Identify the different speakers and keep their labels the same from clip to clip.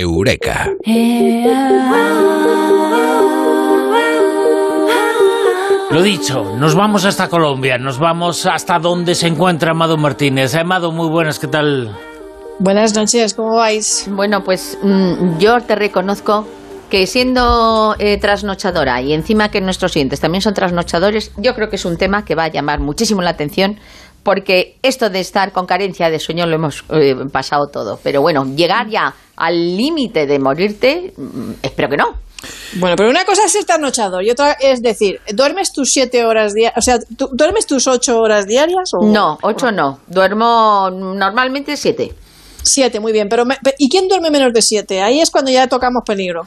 Speaker 1: Eureka.
Speaker 2: Lo dicho, nos vamos hasta Colombia, nos vamos hasta donde se encuentra Amado Martínez. Amado, muy buenas, ¿qué tal?
Speaker 3: Buenas noches, ¿cómo vais?
Speaker 4: Bueno, pues mm, yo te reconozco que siendo eh, trasnochadora y encima que nuestros clientes también son trasnochadores, yo creo que es un tema que va a llamar muchísimo la atención porque esto de estar con carencia de sueño lo hemos eh, pasado todo. Pero bueno, llegar ya al límite de morirte, mm, espero que no.
Speaker 3: Bueno, pero una cosa es estar nochador y otra es decir, ¿duermes tus siete horas diarias? O sea, ¿tú- ¿duermes tus ocho horas diarias? O,
Speaker 4: No, ocho no. Duermo normalmente siete.
Speaker 3: Siete, muy bien. Pero me- ¿Y quién duerme menos de siete? Ahí es cuando ya tocamos peligro.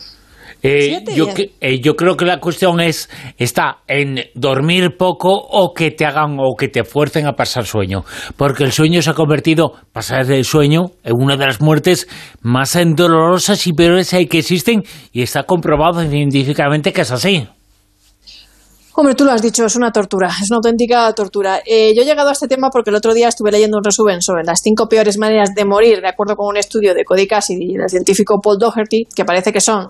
Speaker 2: Eh, yo, eh, yo creo que la cuestión es está en dormir poco o que te hagan o que te fuercen a pasar sueño, porque el sueño se ha convertido, pasar del sueño, en una de las muertes más dolorosas y peores que existen y está comprobado científicamente que es así.
Speaker 3: Hombre, tú lo has dicho, es una tortura, es una auténtica tortura. Eh, yo he llegado a este tema porque el otro día estuve leyendo un resumen sobre las cinco peores maneras de morir, de acuerdo con un estudio de Cody Cassidy y del científico Paul Doherty, que parece que son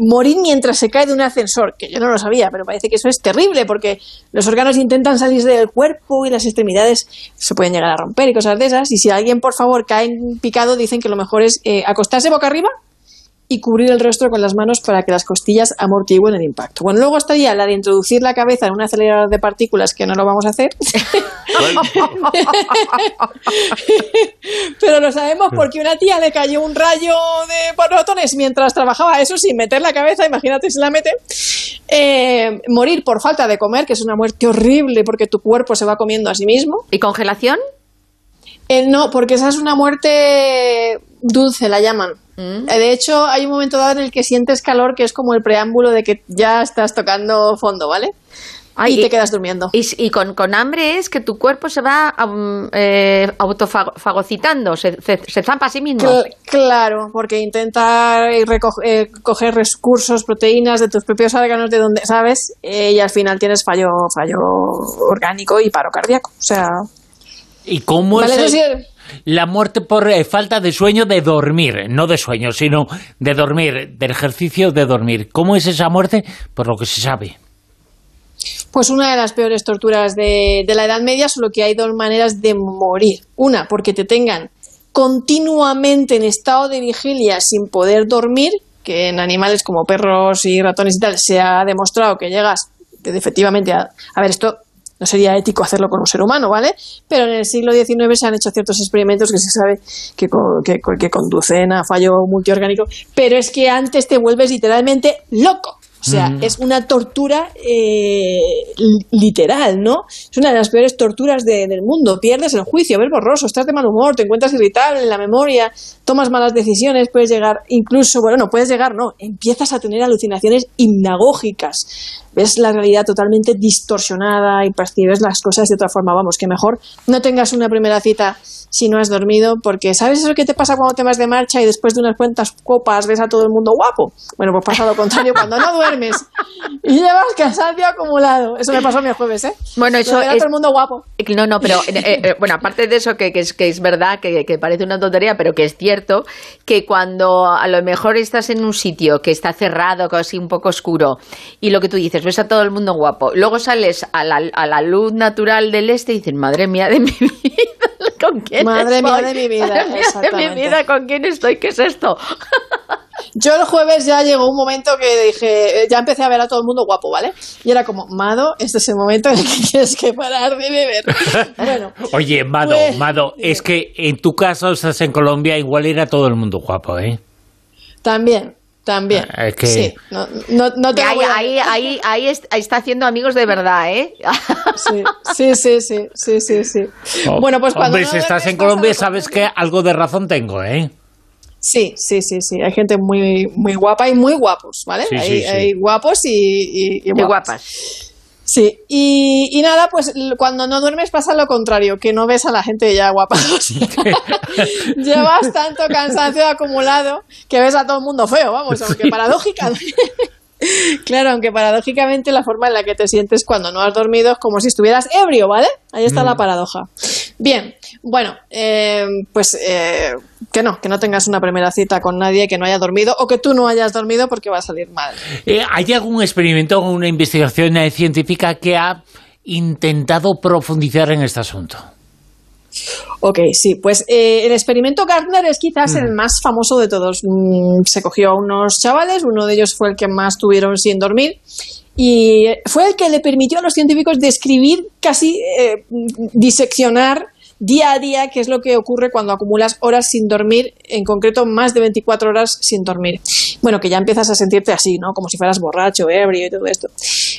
Speaker 3: morir mientras se cae de un ascensor, que yo no lo sabía, pero parece que eso es terrible porque los órganos intentan salir del cuerpo y las extremidades se pueden llegar a romper y cosas de esas. Y si alguien, por favor, cae en picado, dicen que lo mejor es eh, acostarse boca arriba y cubrir el rostro con las manos para que las costillas amortiguen el impacto. Bueno, luego estaría la de introducir la cabeza en un acelerador de partículas, que no lo vamos a hacer. Pero lo sabemos porque una tía le cayó un rayo de protones mientras trabajaba, eso sin meter la cabeza, imagínate si la mete. Eh, morir por falta de comer, que es una muerte horrible porque tu cuerpo se va comiendo a sí mismo.
Speaker 4: ¿Y congelación?
Speaker 3: Eh, no, porque esa es una muerte dulce, la llaman.
Speaker 4: Mm.
Speaker 3: Eh, De hecho, hay un momento dado en el que sientes calor, que es como el preámbulo de que ya estás tocando fondo, ¿vale?
Speaker 4: Ay,
Speaker 3: y te quedas durmiendo.
Speaker 4: Y, y con, con hambre es que tu cuerpo se va um, eh, autofagocitando, se, se, se zampa a sí mismo.
Speaker 3: Cl- claro, porque intenta recoger eh, coger recursos, proteínas de tus propios órganos, de donde sabes, eh, y al final tienes fallo, fallo orgánico y paro cardíaco. O sea,
Speaker 2: ¿Y cómo
Speaker 3: Vale,
Speaker 2: es el- la muerte por eh, falta de sueño de dormir? No de sueño, sino de dormir, del ejercicio de dormir. ¿Cómo es esa muerte? Por lo que se sabe.
Speaker 3: Pues una de las peores torturas de, de la Edad Media, solo que hay dos maneras de morir. Una, porque te tengan continuamente en estado de vigilia sin poder dormir, que en animales como perros y ratones y tal se ha demostrado que llegas efectivamente a, a ver esto no sería ético hacerlo con un ser humano, ¿vale? Pero en el siglo XIX se han hecho ciertos experimentos que se sabe que, que, que conducen a fallo multiorgánico, pero es que antes te vuelves literalmente loco. O sea, es una tortura eh, li- literal, ¿no? Es una de las peores torturas de- del mundo. Pierdes el juicio, ves borroso, estás de mal humor, te encuentras irritable en la memoria, tomas malas decisiones, puedes llegar, incluso, bueno, no puedes llegar, no, empiezas a tener alucinaciones hipnagógicas. Ves la realidad totalmente distorsionada y percibes las cosas de otra forma. Vamos, que mejor no tengas una primera cita si no has dormido, porque ¿sabes eso que te pasa cuando te vas de marcha y después de unas cuantas copas ves a todo el mundo guapo? Bueno, pues pasa lo contrario cuando no duermes y llevas cansancio acumulado. Eso me pasó a mí el jueves, ¿eh?
Speaker 4: Bueno, eso es-
Speaker 3: todo el mundo guapo.
Speaker 4: No, no, pero eh, eh, bueno, aparte de eso, que, que es, que es verdad, que, que parece una tontería, pero que es cierto, que cuando a lo mejor estás en un sitio que está cerrado, así un poco oscuro, y lo que tú dices, ves a todo el mundo guapo, luego sales a la, a la luz natural del este y dices, madre mía de mi vida, ¿con quién
Speaker 3: Madre mía
Speaker 4: estoy?
Speaker 3: de mi vida,
Speaker 4: Madre mía de mi vida, ¿con quién estoy? ¿Qué es esto?
Speaker 3: Yo el jueves ya llegó un momento que dije, eh, ya empecé a ver a todo el mundo guapo, ¿vale? Y era como, Mado, este es el momento en el que tienes que parar de beber. Bueno,
Speaker 2: Oye, Mado,
Speaker 3: Pues-
Speaker 2: Mado, es que en tu caso estás en Colombia, igual era todo el mundo guapo, ¿eh?
Speaker 3: también, también.
Speaker 2: Ah, es que-
Speaker 3: Sí, no, no, no te
Speaker 4: Ahí,
Speaker 3: voy a-
Speaker 4: ahí, ahí, ahí est- ahí está haciendo amigos de verdad, ¿eh?
Speaker 3: Sí, sí, sí, sí, sí, sí, sí. Bueno, pues cuando
Speaker 2: Hombre,
Speaker 3: no
Speaker 2: si estás
Speaker 3: duermes,
Speaker 2: en Colombia, sabes que algo de razón tengo, ¿eh?
Speaker 3: Sí, sí, sí, sí. Hay gente muy, muy guapa y muy guapos, ¿vale?
Speaker 2: Sí,
Speaker 3: hay,
Speaker 2: sí, sí.
Speaker 3: hay guapos y, y, y guapas.
Speaker 4: guapas.
Speaker 3: Sí, y, y nada, pues cuando no duermes pasa lo contrario, que no ves a la gente ya guapa. O sea, llevas tanto cansancio acumulado que ves a todo el mundo feo, vamos, aunque paradójicamente. Claro, aunque paradójicamente la forma en la que te sientes cuando no has dormido es como si estuvieras ebrio, ¿vale? Ahí está la paradoja. Bien, bueno, eh, pues eh, que no, que no tengas una primera cita con nadie que no haya dormido o que tú no hayas dormido porque va a salir mal.
Speaker 2: Eh, ¿Hay algún experimento o una investigación científica que ha intentado profundizar en este asunto?
Speaker 3: Ok, sí, pues el experimento Gardner es quizás el mm. más famoso de todos. Mm, se cogió a unos chavales, uno de ellos fue el que más tuvieron sin dormir y fue el que le permitió a los científicos describir, casi eh, diseccionar día a día qué es lo que ocurre cuando acumulas horas sin dormir, en concreto más de 24 horas sin dormir. Bueno, que ya empiezas a sentirte así, ¿no? Como si fueras borracho, ebrio y todo esto.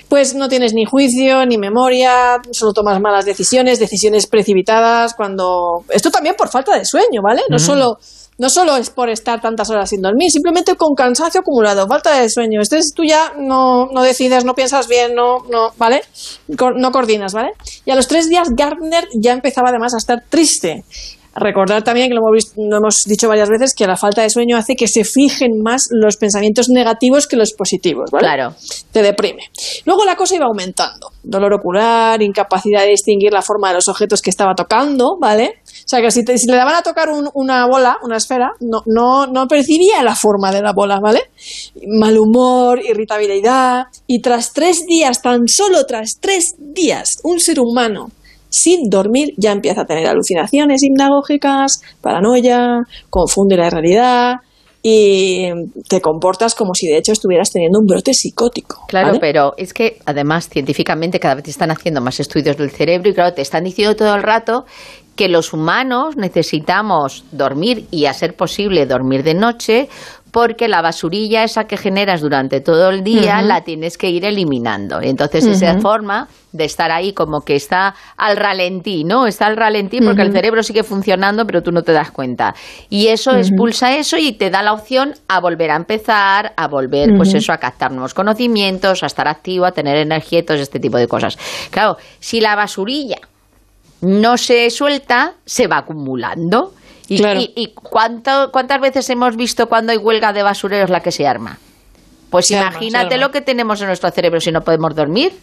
Speaker 3: Pues no tienes ni juicio, ni memoria, solo tomas malas decisiones, decisiones precipitadas, cuando... Esto también por falta de sueño, ¿vale? No solo no solo es por estar tantas horas sin dormir, simplemente con cansancio acumulado, falta de sueño. Este tú ya no, no decides, no piensas bien, no, no, ¿vale? No coordinas, ¿vale? Y a los tres días Gardner ya empezaba además a estar triste. Recordar también que lo hemos, lo hemos, dicho varias veces que la falta de sueño hace que se fijen más los pensamientos negativos que los positivos, ¿vale?
Speaker 4: Claro.
Speaker 3: Te deprime. Luego la cosa iba aumentando. Dolor ocular, incapacidad de distinguir la forma de los objetos que estaba tocando, ¿vale? O sea que si, le daban a tocar una bola, una esfera, no, no, no percibía la forma de la bola, ¿vale? Mal humor, irritabilidad. Y tras tres días, tan solo tras tres días, un ser humano sin dormir ya empieza a tener alucinaciones hipnagógicas, paranoia, confunde la realidad y te comportas como si de hecho estuvieras teniendo un brote psicótico.
Speaker 4: Claro, pero es que además científicamente cada vez te están haciendo más estudios del cerebro y claro, te están diciendo todo el rato que los humanos necesitamos dormir y a ser posible dormir de noche porque la basurilla esa que generas durante todo el día la tienes que ir eliminando. Entonces, esa forma de estar ahí como que está al ralentí, ¿no? Está al ralentí porque el cerebro sigue funcionando, pero tú no te das cuenta. Y eso expulsa eso y te da la opción a volver a empezar, a volver, pues eso, a captar nuevos conocimientos, a estar activo, a tener energía y todo este tipo de cosas. Claro, si la basurilla no se suelta, se va acumulando. ¿Y, y, cuántas veces hemos visto cuando hay huelga de basureros la que se arma? Pues imagínate lo que tenemos en nuestro cerebro si no podemos dormir.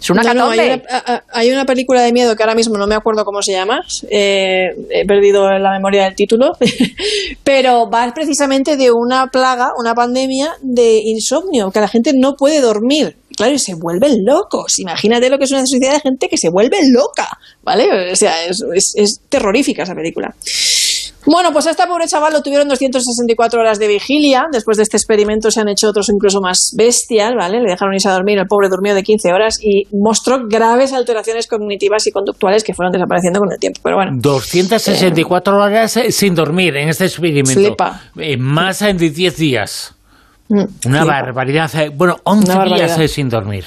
Speaker 4: Es una no,
Speaker 3: hay, una, película de miedo que ahora mismo no me acuerdo cómo se llama, eh, he perdido la memoria del título, pero va precisamente de una plaga, una pandemia de insomnio, que la gente no puede dormir. Claro, y se vuelven locos. Imagínate lo que es una sociedad de gente que se vuelve loca, ¿vale? O sea, es, es terrorífica esa película. Bueno, pues a este pobre chaval lo tuvieron 264 horas de vigilia. Después de este experimento se han hecho otros incluso más bestial, ¿vale? Le dejaron irse a dormir, el pobre durmió de 15 horas y mostró graves alteraciones cognitivas y conductuales que fueron desapareciendo con el tiempo. Pero bueno.
Speaker 2: 264 horas eh, sin dormir en este experimento. En más de 10 días. Mm, Una barbaridad. Eh, bueno, 11 días eh, sin dormir.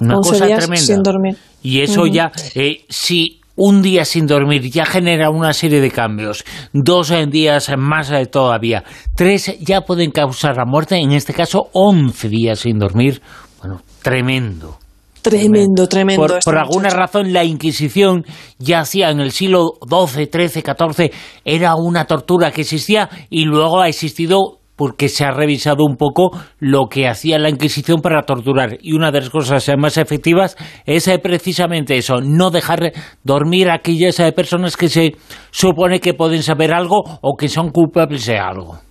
Speaker 2: Una cosa tremenda.
Speaker 3: Sin dormir.
Speaker 2: Y eso ya, eh, si un día sin dormir ya genera una serie de cambios, dos días más todavía, tres ya pueden causar la muerte, en este caso once días sin dormir, bueno, tremendo.
Speaker 3: Tremendo, tremendo.
Speaker 2: Por, alguna razón la Inquisición ya hacía en el siglo XII, XIII, XIV, era una tortura que existía y luego ha existido porque se ha revisado un poco lo que hacía la Inquisición para torturar. Y una de las cosas más efectivas es eh, precisamente eso, no dejar dormir a aquellas eh, personas que se supone que pueden saber algo o que son culpables de algo.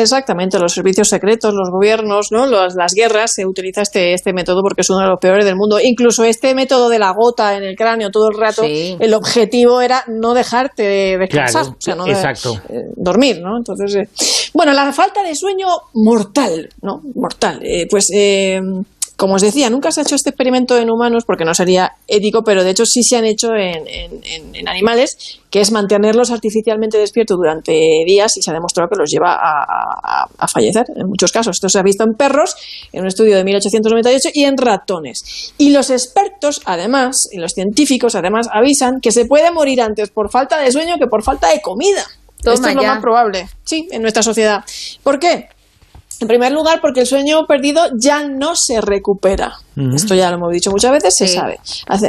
Speaker 3: Exactamente, los servicios secretos, los gobiernos, ¿no? las guerras, se utiliza este, este método porque es uno de los peores del mundo. Incluso este método de la gota en el cráneo todo el rato, el objetivo era no dejarte descansar, o sea, no
Speaker 2: exacto.
Speaker 3: Eh, dormir, ¿no? Entonces, eh, bueno, la falta de sueño mortal, ¿no? Mortal. Eh, pues como os decía, nunca se ha hecho este experimento en humanos porque no sería ético, pero de hecho sí se han hecho en, animales, que es mantenerlos artificialmente despiertos durante días y se ha demostrado que los lleva a, fallecer en muchos casos. Esto se ha visto en perros, en un estudio de 1898, y en ratones. Y los expertos, además, y los científicos, además, avisan que se puede morir antes por falta de sueño que por falta de comida. Esto es lo más probable, sí, en nuestra sociedad. ¿Por qué? En primer lugar, porque el sueño perdido ya no se recupera. Esto ya lo hemos dicho muchas veces, se sabe.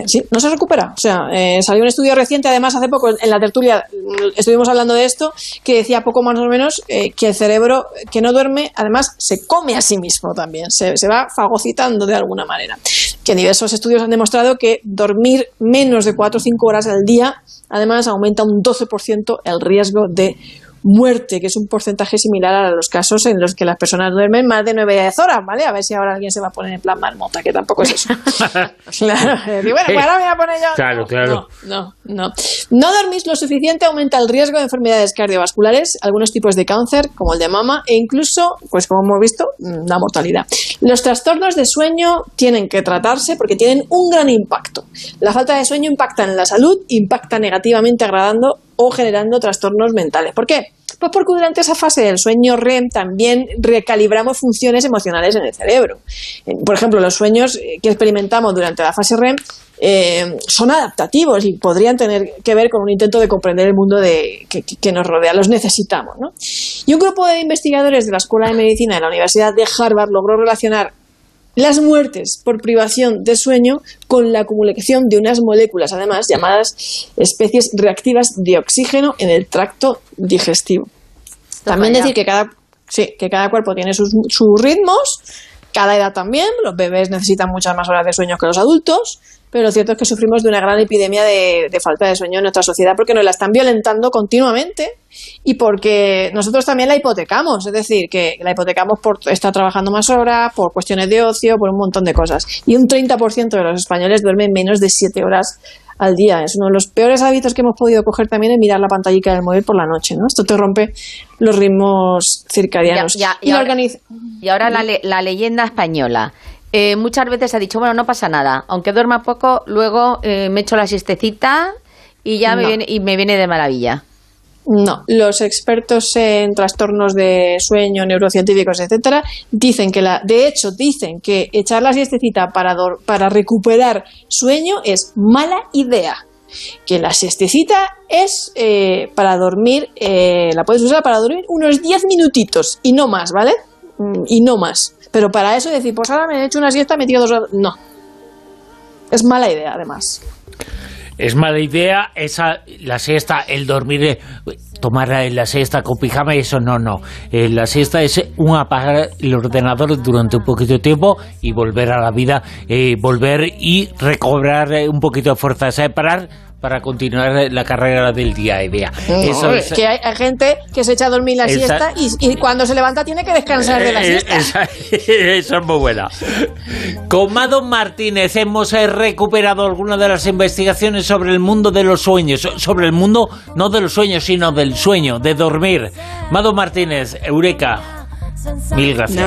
Speaker 3: sí, no se recupera. O sea, eh, salió un estudio reciente, además, hace poco en la tertulia mm, estuvimos hablando de esto, que decía poco más o menos eh, que el cerebro que no duerme, además, se come a sí mismo también. Se, se va fagocitando de alguna manera. que diversos estudios han demostrado que dormir menos de 4 o 5 horas al día, además, aumenta un 12% el riesgo de muerte, que es un porcentaje similar a los casos en los que las personas duermen más de 9 horas, ¿vale? A ver si ahora alguien se va a poner en plan marmota, que tampoco es eso. claro, bueno, pues ahora me voy a poner yo.
Speaker 2: Claro, claro.
Speaker 3: No, no, no. No dormís lo suficiente aumenta el riesgo de enfermedades cardiovasculares, algunos tipos de cáncer, como el de mama, e incluso, pues como hemos visto, la mortalidad. Los trastornos de sueño tienen que tratarse porque tienen un gran impacto. La falta de sueño impacta en la salud, impacta negativamente agradando o generando trastornos mentales. ¿Por qué? Pues porque durante esa fase del sueño REM también recalibramos funciones emocionales en el cerebro. Eh, por ejemplo, los sueños eh, que experimentamos durante la fase REM eh, son adaptativos y podrían tener que ver con un intento de comprender el mundo de, que, nos rodea. Los necesitamos. ¿no? Y un grupo de investigadores de la Escuela de Medicina de la Universidad de Harvard logró relacionar las muertes por privación de sueño con la acumulación de unas moléculas, además llamadas especies reactivas de oxígeno en el tracto digestivo. También decir que cada, sí, que cada cuerpo tiene sus, sus ritmos, cada edad también, los bebés necesitan muchas más horas de sueño que los adultos, pero lo cierto es que sufrimos de una gran epidemia de, falta de sueño en nuestra sociedad porque nos la están violentando continuamente y porque nosotros también la hipotecamos, es decir, que la hipotecamos por estar trabajando más horas, por cuestiones de ocio, por un montón de cosas. Y un 30% de los españoles duermen menos de 7 horas al día. Es uno de los peores hábitos que hemos podido coger también es mirar la pantallita del móvil por la noche. ¿no? Esto te rompe los ritmos circadianos.
Speaker 4: y, ahora, la, la leyenda española. Eh, muchas veces ha dicho, bueno, no pasa nada, aunque duerma poco, luego eh, me echo la siestecita y ya me, viene, y me viene de maravilla.
Speaker 3: No, los expertos en trastornos de sueño, neurocientíficos, etcétera, dicen que la, de hecho, dicen que echar la siestecita para, para recuperar sueño es mala idea. Que la siestecita es eh, para dormir, la puedes usar para dormir unos 10 minutitos y no más, ¿vale? Mm, y no más. Pero para eso decir, pues ahora me he hecho una siesta, me tiro dos horas. No. Es mala idea, además.
Speaker 2: Es mala idea esa la siesta, el dormir, eh, tomar la siesta con pijama, eso no, no. Eh, la siesta es un apagar el ordenador durante un poquito de tiempo y volver a la vida, eh, volver y recobrar un poquito de fuerza, parar para continuar la carrera del día a día.
Speaker 3: Eso es, que hay, gente que se echa a dormir la siesta y, cuando se levanta tiene que descansar de la eh, siesta.
Speaker 2: eso es muy buena. Con Mado Martínez hemos eh, recuperado algunas de las investigaciones sobre el mundo de los sueños, sobre el mundo no de los sueños, sino del sueño, de dormir. Mado Martínez, Eureka. Mil gracias.